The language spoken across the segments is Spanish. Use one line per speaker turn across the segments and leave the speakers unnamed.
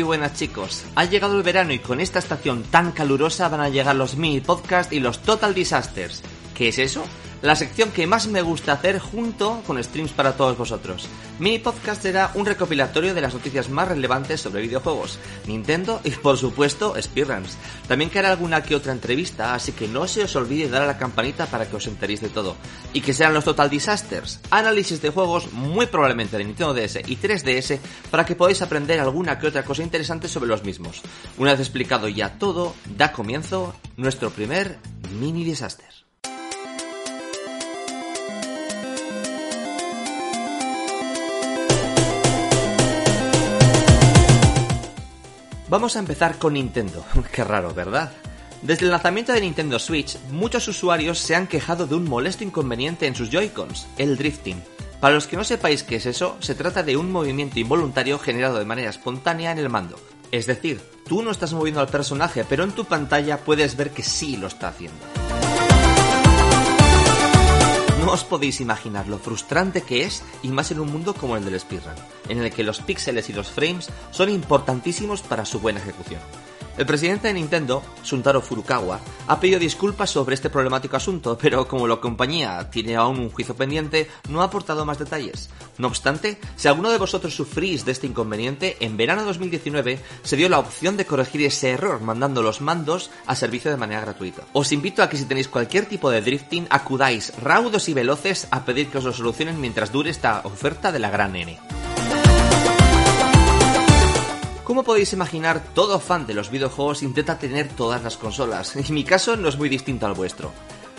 Muy buenas chicos, ha llegado el verano y con esta estación tan calurosa van a llegar los mini podcast y los total disasters. ¿Qué es eso? La sección que más me gusta hacer junto con streams para todos vosotros. Mini Podcast será un recopilatorio de las noticias más relevantes sobre videojuegos, Nintendo y por supuesto speedruns. También haré alguna que otra entrevista, así que no se os olvide dar a la campanita para que os enteréis de todo. Y que sean los Total Disasters, análisis de juegos muy probablemente de Nintendo DS y 3DS para que podáis aprender alguna que otra cosa interesante sobre los mismos. Una vez explicado ya todo, da comienzo nuestro primer mini disaster. Vamos a empezar con Nintendo. Qué raro, ¿verdad? Desde el lanzamiento de Nintendo Switch, muchos usuarios se han quejado de un molesto inconveniente en sus Joy-Cons, el drifting. Para los que no sepáis qué es eso, se trata de un movimiento involuntario generado de manera espontánea en el mando. Es decir, tú no estás moviendo al personaje, pero en tu pantalla puedes ver que sí lo está haciendo. No os podéis imaginar lo frustrante que es, y más en un mundo como el del speedrun, en el que los píxeles y los frames son importantísimos para su buena ejecución. El presidente de Nintendo, Suntaro Furukawa, ha pedido disculpas sobre este problemático asunto, pero como la compañía tiene aún un juicio pendiente, no ha aportado más detalles. No obstante, si alguno de vosotros sufrís de este inconveniente, en verano de 2019 se dio la opción de corregir ese error mandando los mandos a servicio de manera gratuita. Os invito a que si tenéis cualquier tipo de drifting, acudáis raudos y veloces a pedir que os lo solucionen mientras dure esta oferta de la gran N. Como podéis imaginar, todo fan de los videojuegos intenta tener todas las consolas, y mi caso no es muy distinto al vuestro.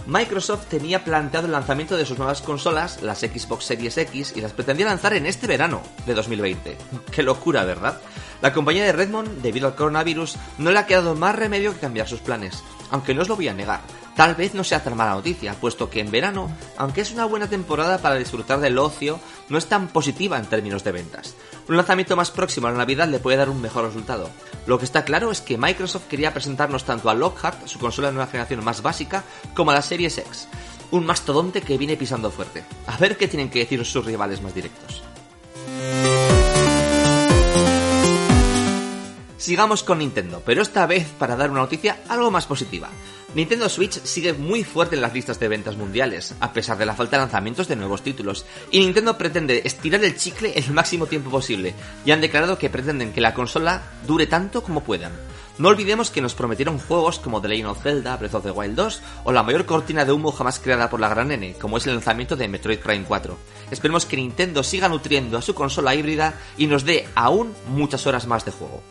Microsoft tenía planteado el lanzamiento de sus nuevas consolas, las Xbox Series X, y las pretendía lanzar en este verano de 2020. Qué locura, ¿verdad? La compañía de Redmond, debido al coronavirus, no le ha quedado más remedio que cambiar sus planes, aunque no os lo voy a negar. Tal vez no sea tan mala noticia, puesto que en verano, aunque es una buena temporada para disfrutar del ocio, no es tan positiva en términos de ventas. Un lanzamiento más próximo a la Navidad le puede dar un mejor resultado. Lo que está claro es que Microsoft quería presentarnos tanto a Lockhart, su consola de nueva generación más básica, como a la Series X. Un mastodonte que viene pisando fuerte. A ver qué tienen que decir sus rivales más directos. Sigamos con Nintendo, pero esta vez para dar una noticia algo más positiva. Nintendo Switch sigue muy fuerte en las listas de ventas mundiales, a pesar de la falta de lanzamientos de nuevos títulos, y Nintendo pretende estirar el chicle el máximo tiempo posible, y han declarado que pretenden que la consola dure tanto como puedan. No olvidemos que nos prometieron juegos como The Legend of Zelda, Breath of the Wild 2 o la mayor cortina de humo jamás creada por la gran N, como es el lanzamiento de Metroid Prime 4. Esperemos que Nintendo siga nutriendo a su consola híbrida y nos dé aún muchas horas más de juego.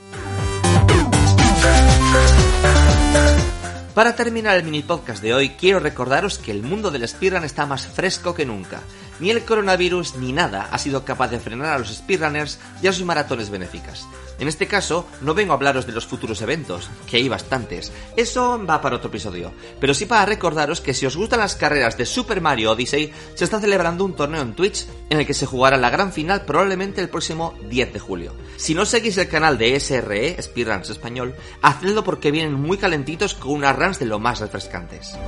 Para terminar el mini podcast de hoy, quiero recordaros que el mundo del speedrun está más fresco que nunca. Ni el coronavirus ni nada ha sido capaz de frenar a los speedrunners y a sus maratones benéficas. En este caso, no vengo a hablaros de los futuros eventos, que hay bastantes, eso va para otro episodio, pero sí para recordaros que si os gustan las carreras de Super Mario Odyssey, se está celebrando un torneo en Twitch en el que se jugará la gran final probablemente el próximo 10 de julio. Si no seguís el canal de SRE, Speedruns Español, hacedlo porque vienen muy calentitos con unas runs de lo más refrescantes.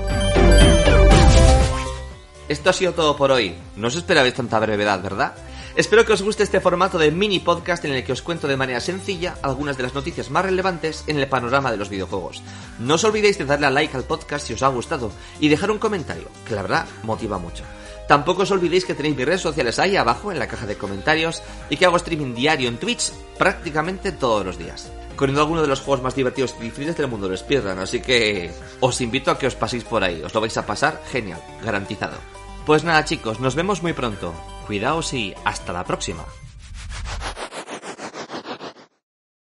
Esto ha sido todo por hoy. No os esperabais tanta brevedad, ¿verdad? Espero que os guste este formato de mini podcast en el que os cuento de manera sencilla algunas de las noticias más relevantes en el panorama de los videojuegos. No os olvidéis de darle a like al podcast si os ha gustado y dejar un comentario, que la verdad motiva mucho. Tampoco os olvidéis que tenéis mis redes sociales ahí abajo en la caja de comentarios y que hago streaming diario en Twitch prácticamente todos los días. Corriendo algunos de los juegos más divertidos y difíciles del mundo del speedrun, así que os invito a que os paséis por ahí, os lo vais a pasar genial, garantizado. Pues nada chicos, nos vemos muy pronto. Cuidaos y hasta la próxima.